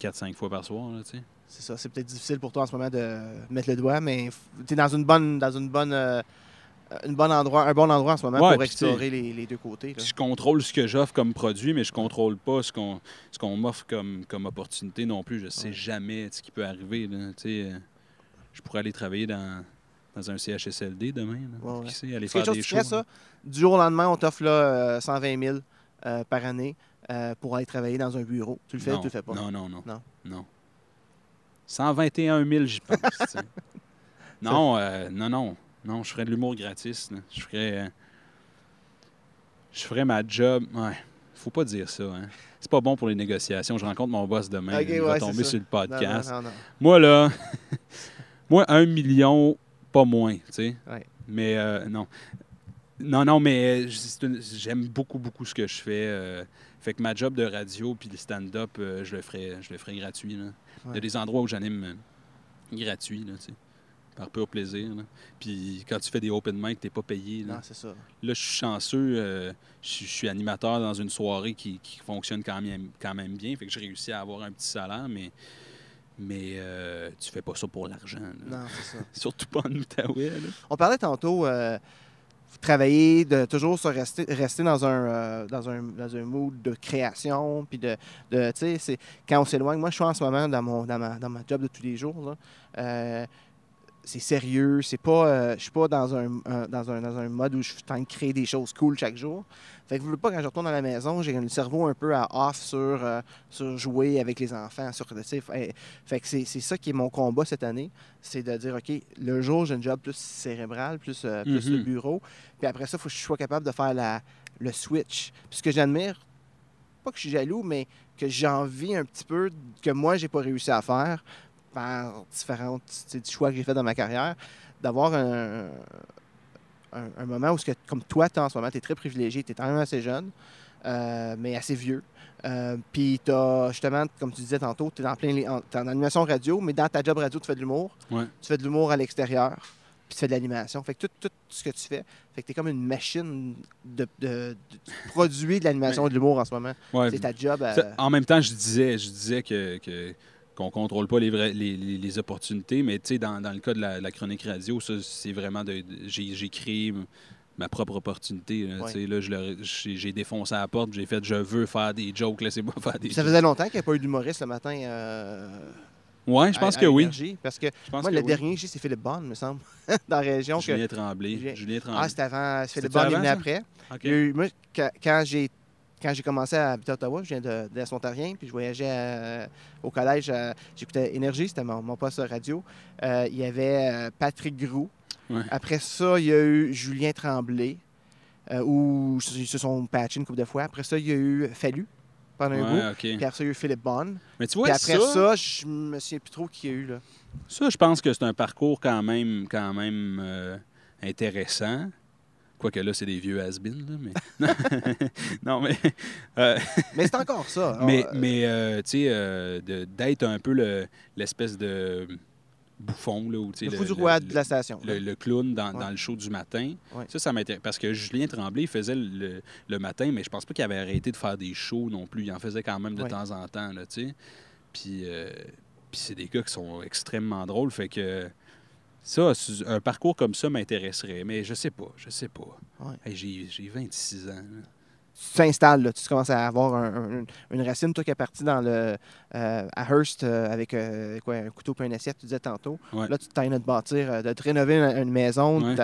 4-5 fois par soir, là, tu sais. C'est ça. C'est peut-être difficile pour toi en ce moment de mettre le doigt, mais tu es dans une bonne, dans une bonne, euh, une bonne endroit, un bon endroit en ce moment Ouais, pour explorer les, les deux côtés. là. Je contrôle ce que j'offre comme produit, mais je contrôle pas ce qu'on ce qu'on m'offre comme, comme opportunité non plus. Je sais Ouais. jamais ce qui peut arriver. là. Sais, euh, je pourrais aller travailler dans, dans un CHSLD demain. Ouais. Qui sait, aller quelque faire des ça. Du jour au lendemain, on t'offre là, euh, 120 000 euh, par année pour aller travailler dans un bureau. Tu le fais non, ou tu le fais pas? Non, non, non. Non. Non. 121 000, j'y pense. [LAUGHS] non, euh, non, non. Non, je ferais de l'humour gratis. là. Je ferais. euh, je ferais ma job. Ouais. Faut pas dire ça. Hein. C'est pas bon pour les négociations. Je rencontre mon boss demain. Il va tomber sur le non, podcast. non, non. Moi, là, [LAUGHS] moi, un million, pas moins, tu sais. Ouais. Mais euh, non. Non, non, mais euh, j'aime beaucoup, beaucoup ce que je fais. Fait que ma job de radio puis le stand-up, euh, je le ferai, je le ferai gratuit. là. Il y a des endroits où j'anime euh, gratuit, là, tu sais, par pur plaisir. là. Puis quand tu fais des open mic, t'es pas payé. Là, Non, c'est ça. Là, je suis chanceux. euh, je suis- je suis animateur dans une soirée qui, qui fonctionne quand même, quand même bien. Fait que j'ai réussi à avoir un petit salaire, mais, mais euh, tu fais pas ça pour l'argent. Non, c'est ça. [LAUGHS] Surtout pas en Outaouais. là. On parlait tantôt, euh, vous travaillez de toujours se rester, rester dans, un, euh, dans, un, dans un mood de création, puis de, de tu sais, quand on s'éloigne. Moi, je suis en ce moment dans, mon, dans, ma, dans ma job de tous les jours. Euh, c'est sérieux, c'est pas, euh, je suis pas dans un, un- dans, un, dans un mode où je suis en train de créer des choses cool chaque jour. Fait que je veux pas, quand je retourne à la maison, j'ai le cerveau un peu à off sur, euh, sur jouer avec les enfants. Sur, tu sais, fait, fait que c'est c'est ça qui est mon combat cette année c'est de dire, OK, le jour, j'ai un job plus cérébral, plus, euh, plus Mhm. le bureau. Puis après ça, il faut que je sois capable de faire la, le switch. Puis ce que j'admire, pas que je suis jaloux, mais que j'envie un petit peu que moi, j'ai pas réussi à faire par différents choix que j'ai fait dans ma carrière, d'avoir un, un, un moment où, que, comme toi, t'es en ce moment, tu es très privilégié, tu es quand même assez jeune, euh, mais assez vieux. Euh, puis tu as, justement, comme tu disais tantôt, tu es en plein en, t'es en animation radio, mais dans ta job radio, tu fais de l'humour. Ouais. Tu fais de l'humour à l'extérieur, puis tu fais de l'animation. Fait que tout, tout ce que tu fais, fait que tu es comme une machine de, de, de- tu produis de l'animation et de l'humour en ce moment. Ouais, C'est ta job. à- en même temps, je disais, je disais que. que qu'on contrôle pas les, vrais- les, les- les opportunités, mais tu sais, dans, dans le cas de la, la chronique radio, ça, c'est vraiment de. de- j'ai, j'ai créé ma propre opportunité. là, Ouais. tu sais, là, j'ai, défoncé à la porte, j'ai fait je veux faire des jokes, laissez-moi faire des ça jokes. faisait longtemps qu'il n'y a pas eu d'humoriste le matin. euh, Ouais, je pense à- que oui. Parce que Je pense moi, que le oui. dernier que j'ai, c'est Philippe Bond, me semble, [LAUGHS] dans la région. que- Julien Tremblay. Julien- Ah, Tremblay. c'était avant. Philippe C'était Bond est venu après. OK. Il y a eu- moi, quand j'ai quand j'ai commencé à habiter à Ottawa, je viens de, de l'Est-Ontarien, puis je voyageais à- au collège, euh, j'écoutais Énergie, c'était mon, mon poste radio. Euh, il y avait euh, Patrick Groux. Ouais. Après ça, il y a eu Julien Tremblay, euh, où ils se sont patchés une couple de fois. Après ça, il y a eu Fallu pendant un bout. Ouais, OK. Puis après ça, il y a eu Philippe Bonne. Mais tu Puis vois, après ça, ça, je me souviens plus trop qui il y a eu. Là. Ça, je pense que c'est un parcours quand même, quand même euh, intéressant. Quoique là, c'est des vieux has mais... [LAUGHS] [LAUGHS] non, mais... euh, [LAUGHS] Mais c'est encore ça. mais, Ah, mais euh, tu sais, euh, d'être un peu le- l'espèce de bouffon, là, ou tu sais... le fou du roi de la station. le, le clown dans, Ouais. dans le show du matin. Ouais. Ça, ça m'intéresse. Parce que Julien Tremblay il faisait le, le matin, mais je pense pas qu'il avait arrêté de faire des shows non plus. Il en faisait quand même de Ouais. temps en temps, là, tu sais. Puis, euh, puis c'est des gars qui sont extrêmement drôles. Fait que ça, un parcours comme ça m'intéresserait. Mais je sais pas, je sais pas. Ouais. Hey, j'ai, j'ai 26 ans. là. Tu t'installes, là, tu commences à avoir un- un- une racine, toi qui es parti dans le, euh, à Hearst euh, avec euh, quoi, un couteau et une assiette, tu disais tantôt. Ouais. Là, tu t'as de bâtir, de te rénover une, une maison, Ouais.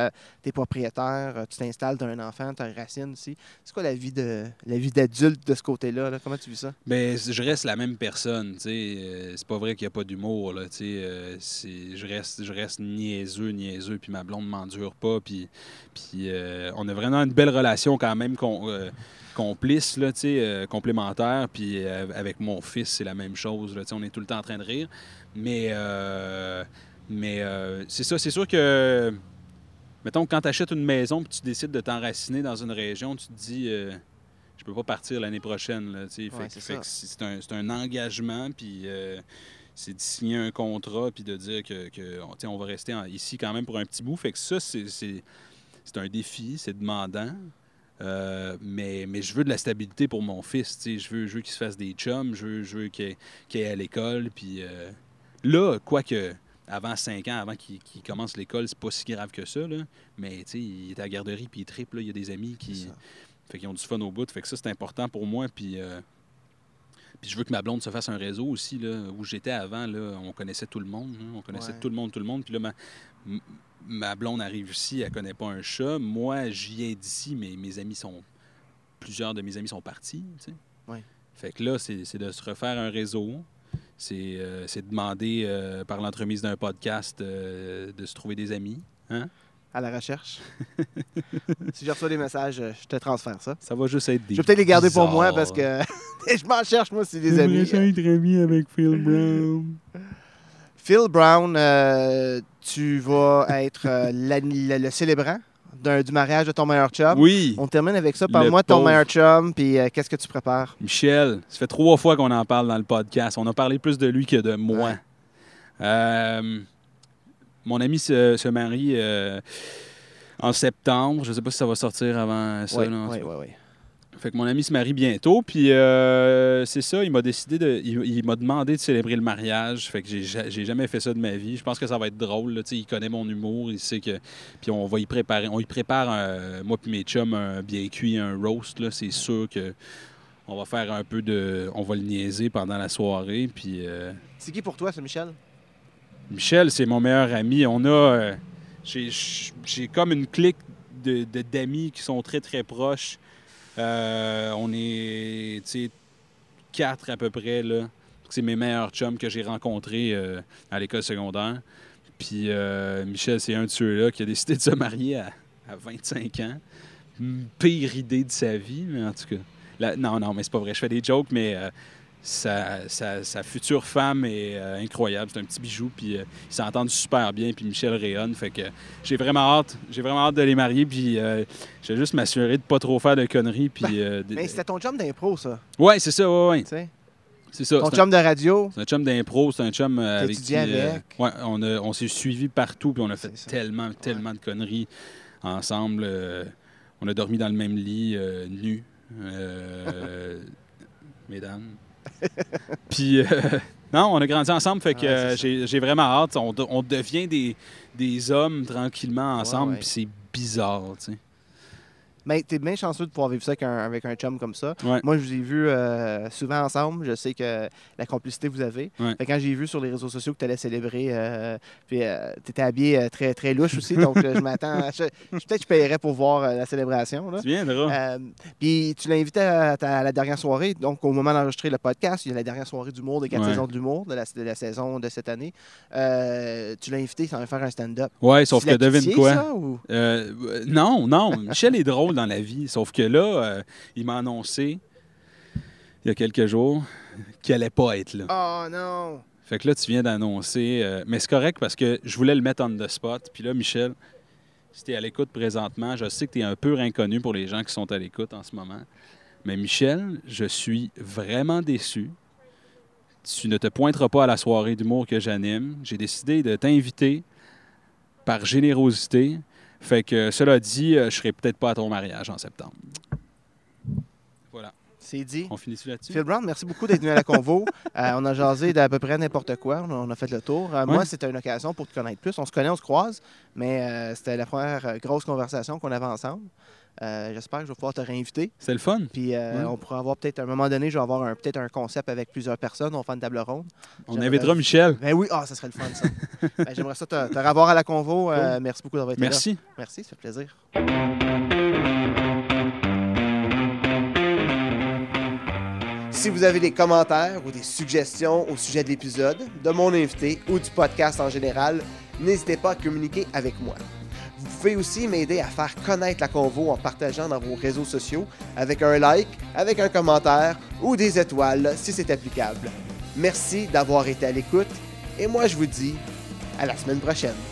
tu es propriétaire, tu t'installes, tu as un enfant, tu as une racine aussi. C'est quoi la vie de la vie d'adulte de ce côté-là? là? Comment tu vis ça? Ben, c- je reste la même personne, tu c'est pas vrai qu'il n'y a pas d'humour, là, tu je reste, je reste niaiseux, niaiseux, puis ma blonde m'endure pas, puis, puis on a vraiment une belle relation quand même qu'on, euh, complice, là, euh, complémentaire, puis euh, avec mon fils, c'est la même chose, là, on est tout le temps en train de rire. Mais, euh, mais euh, c'est ça, c'est sûr que, mettons, quand tu achètes une maison, puis tu décides de t'enraciner dans une région, tu te dis... je peux pas partir l'année prochaine. Là, tu sais. Ouais, fait que- c'est un, engagement, puis c'est de signer un contrat puis de dire que, que on, va rester en- ici quand même pour un petit bout. Fait que ça, c'est un défi, c'est demandant. Euh, mais, mais je veux de la stabilité pour mon fils. Je veux, je veux qu'il se fasse des chums, je veux, je veux qu'il, qu'il aille à l'école. Puis euh, là, quoique avant 5 ans, avant qu'il, commence l'école, c'est pas si grave que ça. Là. Mais il est à la garderie puis il triple. là. Il y a des amis qui. Fait qu'ils ont du fun au bout. Fait que ça, c'est important pour moi. Puis, euh, puis je veux que ma blonde se fasse un réseau aussi. Là, où j'étais avant, là, on connaissait tout le monde. hein. On connaissait Ouais. tout le monde, tout le monde. Puis là, ma, ma blonde arrive ici, elle connaît pas un chat. Moi, j'y viens d'ici, mais mes amis sont. Plusieurs de mes amis sont partis. tu sais. Ouais. Fait que là, c'est de se refaire un réseau. C'est euh, demander euh, par l'entremise d'un podcast euh, de se trouver des amis. Hein? À la recherche. [LAUGHS] si je reçois des messages, euh, je te transfère ça. Ça va juste être des. Je vais peut-être les garder pour moi parce que [LAUGHS] je m'en cherche, moi, c'est des amis. être ami avec Phil Brown. [LAUGHS] Phil Brown, euh, tu vas être euh, la- le, le célébrant d'un- du mariage de ton meilleur chum. Oui, On termine avec ça. Le Parle-moi de ton pauvre. meilleur chum, puis euh, qu'est-ce que tu prépares? Michel, ça fait trois fois qu'on en parle dans le podcast. On a parlé plus de lui que de moi. Euh, mon ami se, se marie euh, en septembre. Je ne sais pas si ça va sortir avant ça. Oui, oui, oui, oui. Fait que mon ami se marie bientôt. Puis euh, c'est ça, il m'a décidé de. Il, il m'a demandé de célébrer le mariage. Fait que j'ai ja- j'ai jamais fait ça de ma vie. Je pense que ça va être drôle. là. Il connaît mon humour. Il sait que. Puis on va y préparer. On y prépare, euh, moi puis mes chums, un bien cuit, un roast. là. C'est sûr que. On va faire un peu de. On va le niaiser pendant la soirée. Puis euh, C'est qui pour toi, ce Michel? Michel, c'est mon meilleur ami. On a. euh, j'ai- J'ai comme une clique de- de- d'amis qui sont très, très proches. Euh, on est, quatre à peu près, là. C'est mes meilleurs chums que j'ai rencontrés euh, à l'école secondaire. Puis euh, Michel, c'est un de ceux-là qui a décidé de se marier à, à 25 ans. Pire idée de sa vie, mais en tout cas. Non, non, mais c'est pas vrai. Je fais des jokes, mais sa, sa- sa future femme est euh, incroyable. C'est un petit bijou, puis euh, ils s'entendent super bien, puis Michel rayonne. Fait que j'ai vraiment hâte. J'ai vraiment hâte de les marier, puis euh, je vais juste m'assurer de pas trop faire de conneries, puis... de- Mais c'était ton chum d'impro, ça. Ouais, c'est ça, ouais, ouais. C'est ça. Ton un- chum de radio? c'est un chum d'impro, c'est un chum avec étudié qui, avec? ouais, on, a- on s'est suivis partout, puis on a fait tellement, tellement de conneries ensemble. on a dormi dans le même lit, euh, [LAUGHS] mesdames. [LAUGHS] puis, euh, non, on a grandi ensemble, fait que euh, j'ai vraiment hâte. On devient des, des hommes tranquillement ensemble, ouais. puis c'est bizarre, tu sais. Mais t'es bien chanceux de pouvoir vivre ça avec un, avec un chum comme ça. Ouais. Moi, je vous ai vu euh, souvent ensemble. Je sais que la complicité que vous avez. Ouais. Fait que quand j'ai vu sur les réseaux sociaux que tu allais célébrer, euh, puis tu étais habillé euh, très, très louche aussi. donc, euh, je m'attends. je- je- Peut-être que je paierais pour voir euh, la célébration. Tu viendras. Euh, puis tu l'as invité à, la dernière soirée, donc au moment d'enregistrer le podcast, il y a la dernière soirée d'humour des quatre Ouais. saisons de l'humour de la, de la saison de cette année. Euh, tu l'as invité sans faire un stand-up. ouais, sauf C'est que devine quoi? ça, ou- Euh, euh, non, non. Michel est drôle dans la vie. Sauf que là, euh, il m'a annoncé, il y a quelques jours, qu'il allait pas être là. Oh non! Fait que là, tu viens d'annoncer. euh, mais c'est correct parce que je voulais le mettre on the spot. Puis là, Michel, si tu es à l'écoute présentement, je sais que tu es un peu inconnu pour les gens qui sont à l'écoute en ce moment. Mais Michel, je suis vraiment déçu. Tu ne te pointeras pas à la soirée d'humour que j'anime. J'ai décidé de t'inviter par générosité. Fait que cela dit, euh, je serai peut-être pas à ton mariage en septembre. Voilà. C'est dit. On finit là-dessus? Phil Brown, merci beaucoup d'être venu à la convo. [LAUGHS] Euh, on a jasé d'à peu près n'importe quoi. On a- fait le tour. Euh, Moi, c'était une occasion pour te connaître plus. On se connaît, on se croise, mais euh, c'était la première grosse conversation qu'on avait ensemble. Euh, J'espère que je vais pouvoir te réinviter. C'est le fun. Puis euh, on pourra avoir peut-être à un moment donné, je vais avoir peut-être un concept avec plusieurs personnes. On va faire une table ronde. On invitera Michel. Ben oui, ah, ça serait le fun, ça. [LAUGHS] Ben, J'aimerais ça te, te revoir à la convo. Euh, Merci beaucoup d'avoir été Merci. là. Merci, ça fait plaisir. Si vous avez des commentaires ou des suggestions au sujet de l'épisode, de mon invité ou du podcast en général, n'hésitez pas à communiquer avec moi. Vous pouvez aussi m'aider à faire connaître la convo en partageant dans vos réseaux sociaux avec un like, avec un commentaire ou des étoiles si c'est applicable. Merci d'avoir été à l'écoute et moi je vous dis à la semaine prochaine.